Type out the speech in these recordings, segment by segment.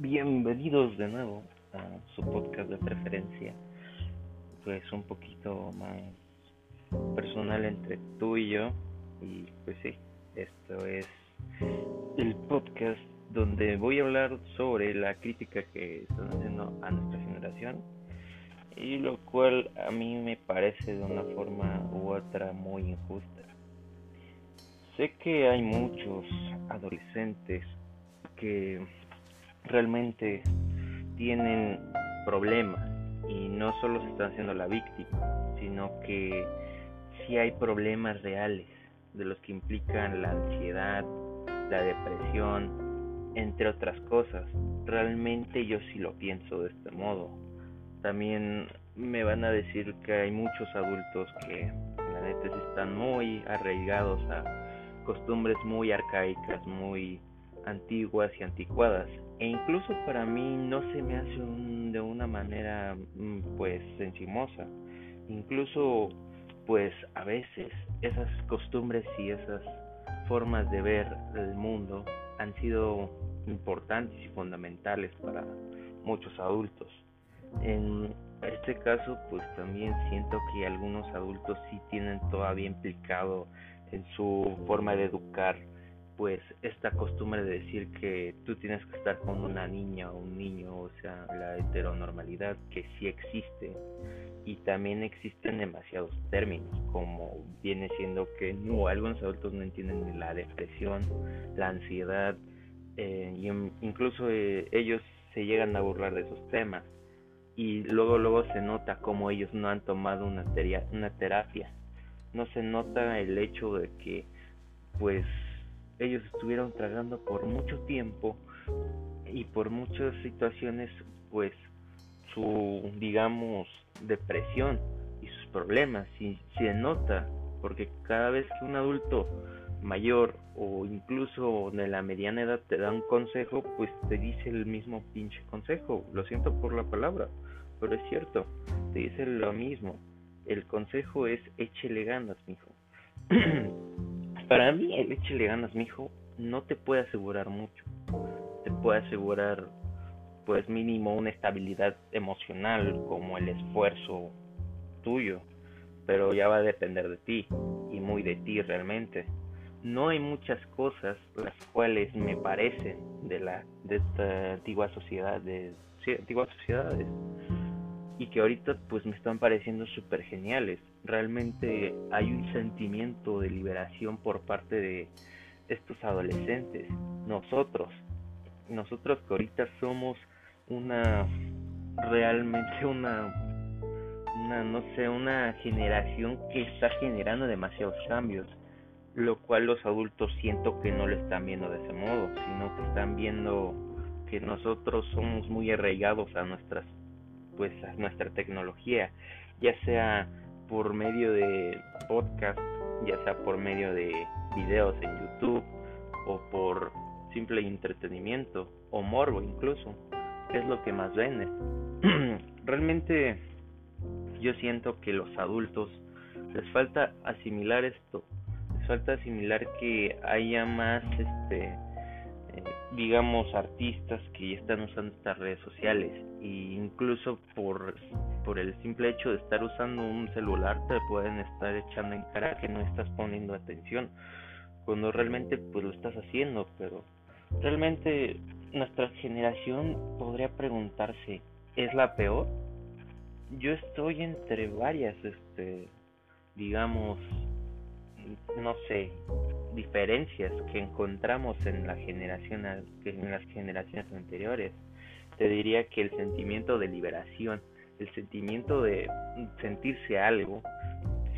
Bienvenidos de nuevo a su podcast de preferencia. Pues un poquito más personal entre tú y yo. Y pues sí, esto es el podcast donde voy a hablar sobre la crítica que están haciendo a nuestra generación. Y lo cual a mí me parece de una forma u otra muy injusta. Sé que hay muchos adolescentes que realmente tienen problemas y no solo se están haciendo la víctima, sino que sí hay problemas reales de los que implican la ansiedad, la depresión, entre otras cosas. Realmente yo sí lo pienso de este modo. También me van a decir que hay muchos adultos que la neta están muy arraigados a costumbres muy arcaicas, muy antiguas y anticuadas. E incluso para mí no se me hace de una manera mm, pues encimosa. Incluso pues a veces esas costumbres y esas formas de ver el mundo han sido importantes y fundamentales para muchos adultos. En este caso pues también siento que algunos adultos sí tienen todavía implicado en su forma de educar pues esta costumbre de decir que tú tienes que estar con una niña o un niño, o sea, la heteronormalidad que sí existe y también existen demasiados términos como viene siendo que no algunos adultos no entienden la depresión, la ansiedad eh, y incluso eh, ellos se llegan a burlar de esos temas y luego luego se nota como ellos no han tomado una, una terapia, no se nota el hecho de que pues ellos estuvieron tragando por mucho tiempo y por muchas situaciones pues su digamos depresión y sus problemas. Y se nota porque cada vez que un adulto mayor o incluso de la mediana edad te da un consejo pues te dice el mismo pinche consejo. Lo siento por la palabra pero es cierto te dice lo mismo. El consejo es échele ganas mijo Para mí, el échale ganas, mijo, no te puede asegurar mucho. Te puede asegurar, pues mínimo, una estabilidad emocional, como el esfuerzo tuyo. Pero ya va a depender de ti, y muy de ti realmente. No hay muchas cosas las cuales me parecen de la de esta antigua sociedad, de antiguas sociedades y que ahorita pues me están pareciendo súper geniales. Realmente hay un sentimiento de liberación por parte de estos adolescentes, nosotros, nosotros que ahorita somos una realmente una una no sé, una generación que está generando demasiados cambios, lo cual los adultos siento que no lo están viendo de ese modo, sino que están viendo que nosotros somos muy arraigados a nuestras pues nuestra tecnología, ya sea por medio de podcast, ya sea por medio de videos en YouTube o por simple entretenimiento o morbo incluso, es lo que más vende. Realmente yo siento que los adultos les falta asimilar esto, les falta asimilar que haya más este digamos artistas que ya están usando estas redes sociales. E incluso por por el simple hecho de estar usando un celular te pueden estar echando en cara que no estás poniendo atención cuando realmente pues lo estás haciendo. Pero realmente nuestra generación podría preguntarse es la peor yo estoy entre varias este digamos no sé diferencias que encontramos en la generación en las generaciones anteriores. Te diría que el sentimiento de liberación el sentimiento de sentirse algo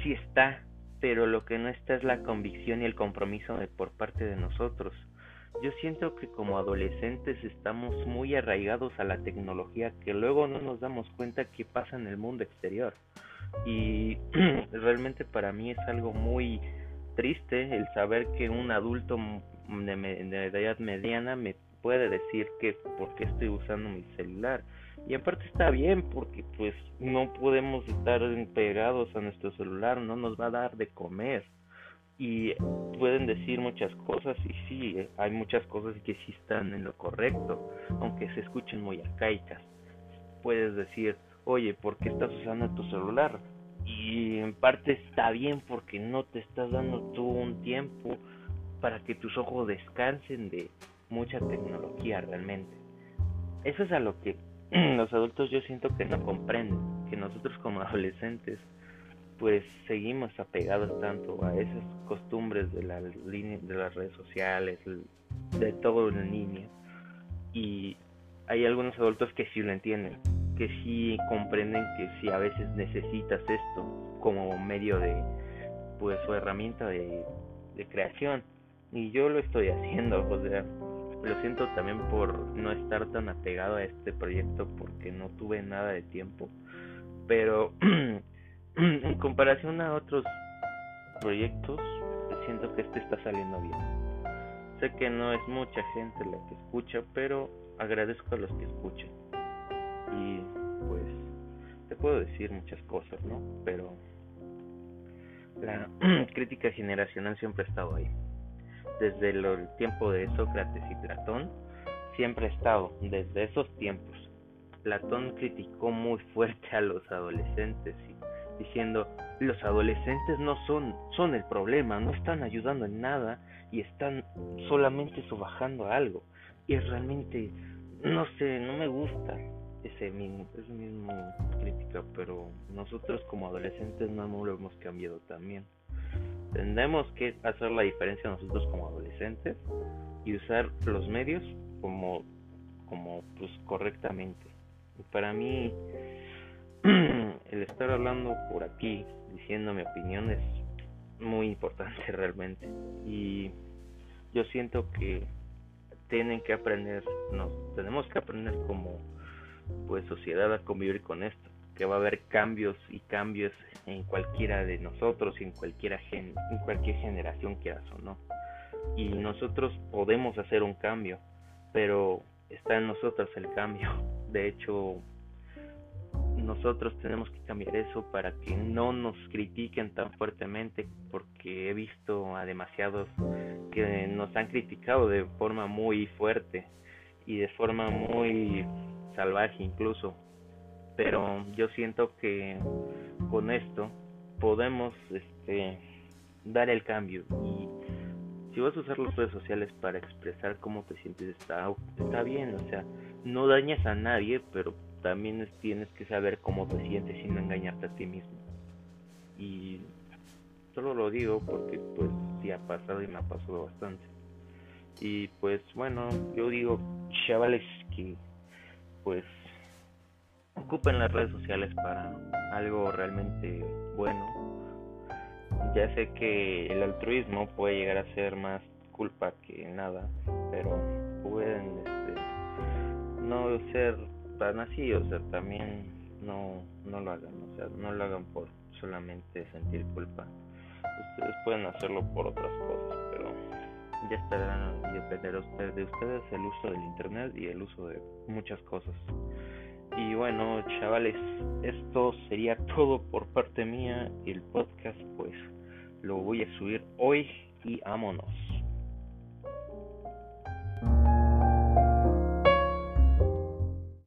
sí está pero lo que no está es la convicción y el compromiso de, por parte de nosotros. Yo siento que como adolescentes estamos muy arraigados a la tecnología que luego no nos damos cuenta que pasa en el mundo exterior. Y realmente para mí es algo muy triste el saber que un adulto de, edad mediana me puede decir que por qué estoy usando mi celular y aparte está bien porque pues no podemos estar pegados a nuestro celular no nos va a dar de comer y pueden decir muchas cosas y sí, hay muchas cosas que sí están en lo correcto, aunque se escuchen muy arcaicas. Puedes decir, oye, ¿por qué estás usando tu celular? Y en parte está bien porque no te estás dando tú un tiempo para que tus ojos descansen de mucha tecnología realmente. Eso es a lo que los adultos yo siento que no comprenden, que nosotros como adolescentes pues seguimos apegados tanto a esas costumbres de, la de las redes sociales, de todo en línea. Y hay algunos adultos que sí lo entienden, que sí comprenden que si a veces necesitas esto como medio de, pues, su herramienta de, de creación. Y yo lo estoy haciendo, o sea, lo siento también por no estar tan apegado a este proyecto porque no tuve nada de tiempo. Pero en comparación a otros proyectos, siento que este está saliendo bien. Sé que no es mucha gente la que escucha, pero agradezco a los que escuchan. Y pues te puedo decir muchas cosas, ¿no? Pero la crítica generacional siempre ha estado ahí. Desde el tiempo de Sócrates y Platón, siempre ha estado, desde esos tiempos. Platón criticó muy fuerte a los adolescentes diciendo los adolescentes no son son el problema, no están ayudando en nada y están solamente subajando algo y realmente no sé, no me gusta ese mismo, ese mismo crítica, pero nosotros como adolescentes no, lo hemos cambiado también. Tendemos que hacer la diferencia nosotros como adolescentes y usar los medios como como pues correctamente. Y para mí el estar hablando por aquí, diciendo mi opinión es muy importante realmente. Y yo siento que tienen que aprender, nos tenemos que aprender como pues sociedad a convivir con esto, que va a haber cambios y cambios en cualquiera de nosotros, en cualquiera gen, en cualquier generación quieras o no. Y nosotros podemos hacer un cambio, pero está en nosotros el cambio. De hecho, nosotros tenemos que cambiar eso para que no nos critiquen tan fuertemente porque he visto a demasiados que nos han criticado de forma muy fuerte y de forma muy salvaje incluso pero yo siento que con esto podemos este dar el cambio y si vas a usar las redes sociales para expresar cómo te sientes está está bien o sea no dañas a nadie pero también tienes que saber cómo te sientes sin engañarte a ti mismo. Y solo lo digo porque pues sí ha pasado y me ha pasado bastante. Y pues bueno, yo digo, chavales, que pues ocupen las redes sociales para algo realmente bueno. Ya sé que el altruismo puede llegar a ser más culpa que nada, pero pueden este, no ser así, o sea, también no, no lo hagan, o sea, no lo hagan por solamente sentir culpa. Ustedes pueden hacerlo por otras cosas, ya estará depender de ustedes el uso del internet y el uso de muchas cosas. Y bueno, chavales, esto sería todo por parte mía. El podcast, pues, lo voy a subir hoy y vámonos.